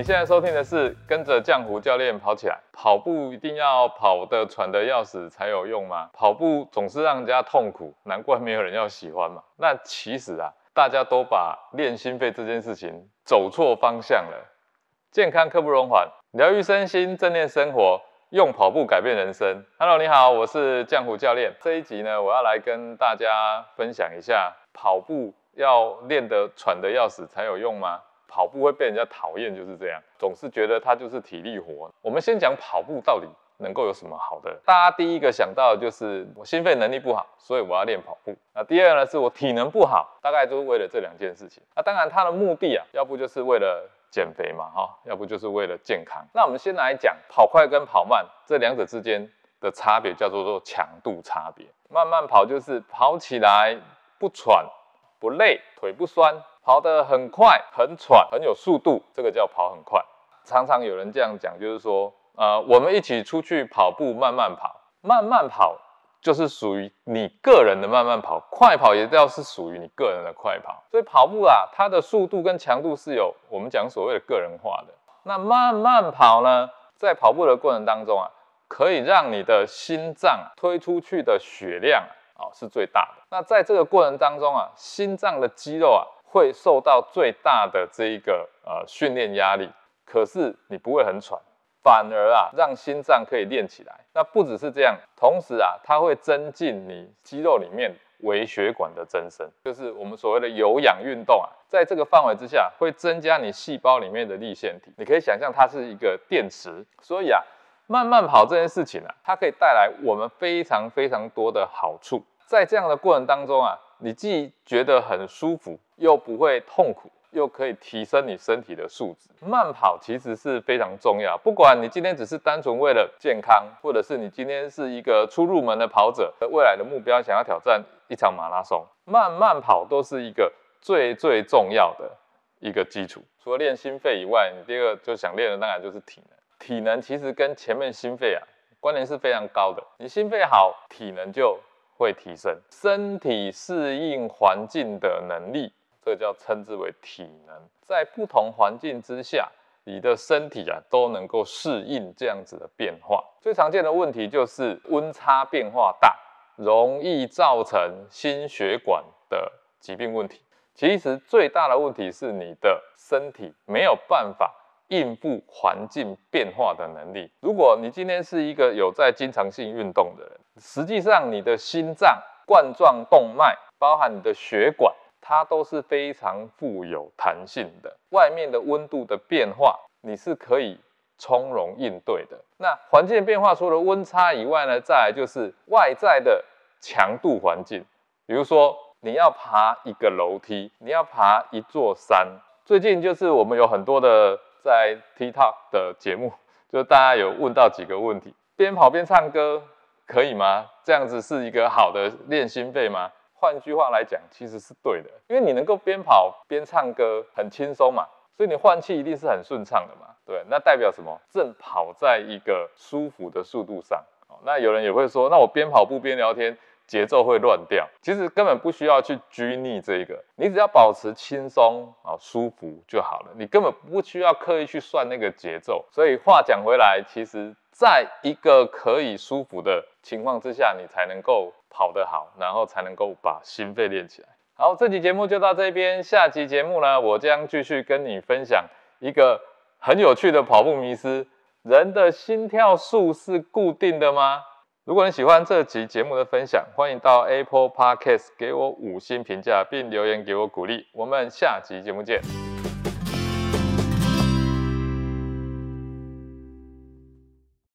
你现在收听的是跟着浆糊教练跑起来。跑步一定要跑得喘得要死才有用吗？跑步总是让人家痛苦，难怪没有人要喜欢嘛。那其实啊，大家都把练心肺这件事情走错方向了。健康刻不容缓，疗愈身心，正念生活，用跑步改变人生。Hello，你好，我是浆糊教练。这一集呢，我要来跟大家分享一下，跑步要练得喘得要死才有用吗？跑步会被人家讨厌，就是这样，总是觉得它就是体力活。我们先讲跑步到底能够有什么好的？大家第一个想到的就是我心肺能力不好，所以我要练跑步。那第二呢，是我体能不好，大概就是为了这两件事情。那当然，它的目的啊，要不就是为了减肥嘛，哈，要不就是为了健康。那我们先来讲跑快跟跑慢这两者之间的差别，叫做做强度差别。慢慢跑就是跑起来不喘不累，腿不酸。跑得很快，很喘，很有速度，这个叫跑很快。常常有人这样讲，就是说，呃，我们一起出去跑步，慢慢跑，慢慢跑就是属于你个人的慢慢跑，快跑也要是属于你个人的快跑。所以跑步啊，它的速度跟强度是有我们讲所谓的个人化的。那慢慢跑呢，在跑步的过程当中啊，可以让你的心脏推出去的血量啊是最大的。那在这个过程当中啊，心脏的肌肉啊。会受到最大的这一个呃训练压力，可是你不会很喘，反而啊让心脏可以练起来。那不只是这样，同时啊它会增进你肌肉里面微血管的增生，就是我们所谓的有氧运动啊，在这个范围之下会增加你细胞里面的立腺体。你可以想象它是一个电池，所以啊慢慢跑这件事情啊，它可以带来我们非常非常多的好处。在这样的过程当中啊，你既觉得很舒服。又不会痛苦，又可以提升你身体的素质。慢跑其实是非常重要，不管你今天只是单纯为了健康，或者是你今天是一个初入门的跑者，未来的目标想要挑战一场马拉松，慢慢跑都是一个最最重要的一个基础。除了练心肺以外，你第二个就想练的当然就是体能。体能其实跟前面心肺啊关联是非常高的，你心肺好，体能就会提升，身体适应环境的能力。这叫称之为体能，在不同环境之下，你的身体啊都能够适应这样子的变化。最常见的问题就是温差变化大，容易造成心血管的疾病问题。其实最大的问题是你的身体没有办法应付环境变化的能力。如果你今天是一个有在经常性运动的人，实际上你的心脏冠状动脉，包含你的血管。它都是非常富有弹性的，外面的温度的变化，你是可以从容应对的。那环境变化除了温差以外呢，再来就是外在的强度环境，比如说你要爬一个楼梯，你要爬一座山。最近就是我们有很多的在 TikTok 的节目，就大家有问到几个问题：边跑边唱歌可以吗？这样子是一个好的练心肺吗？换句话来讲，其实是对的，因为你能够边跑边唱歌，很轻松嘛，所以你换气一定是很顺畅的嘛。对，那代表什么？正跑在一个舒服的速度上。哦那有人也会说，那我边跑步边聊天，节奏会乱掉。其实根本不需要去拘泥这个，你只要保持轻松啊舒服就好了。你根本不需要刻意去算那个节奏。所以话讲回来，其实在一个可以舒服的情况之下，你才能够。跑得好，然后才能够把心肺练起来。好，这期节目就到这边，下期节目呢，我将继续跟你分享一个很有趣的跑步迷思：人的心跳数是固定的吗？如果你喜欢这期节目的分享，欢迎到 Apple Podcast 给我五星评价，并留言给我鼓励。我们下期节目见。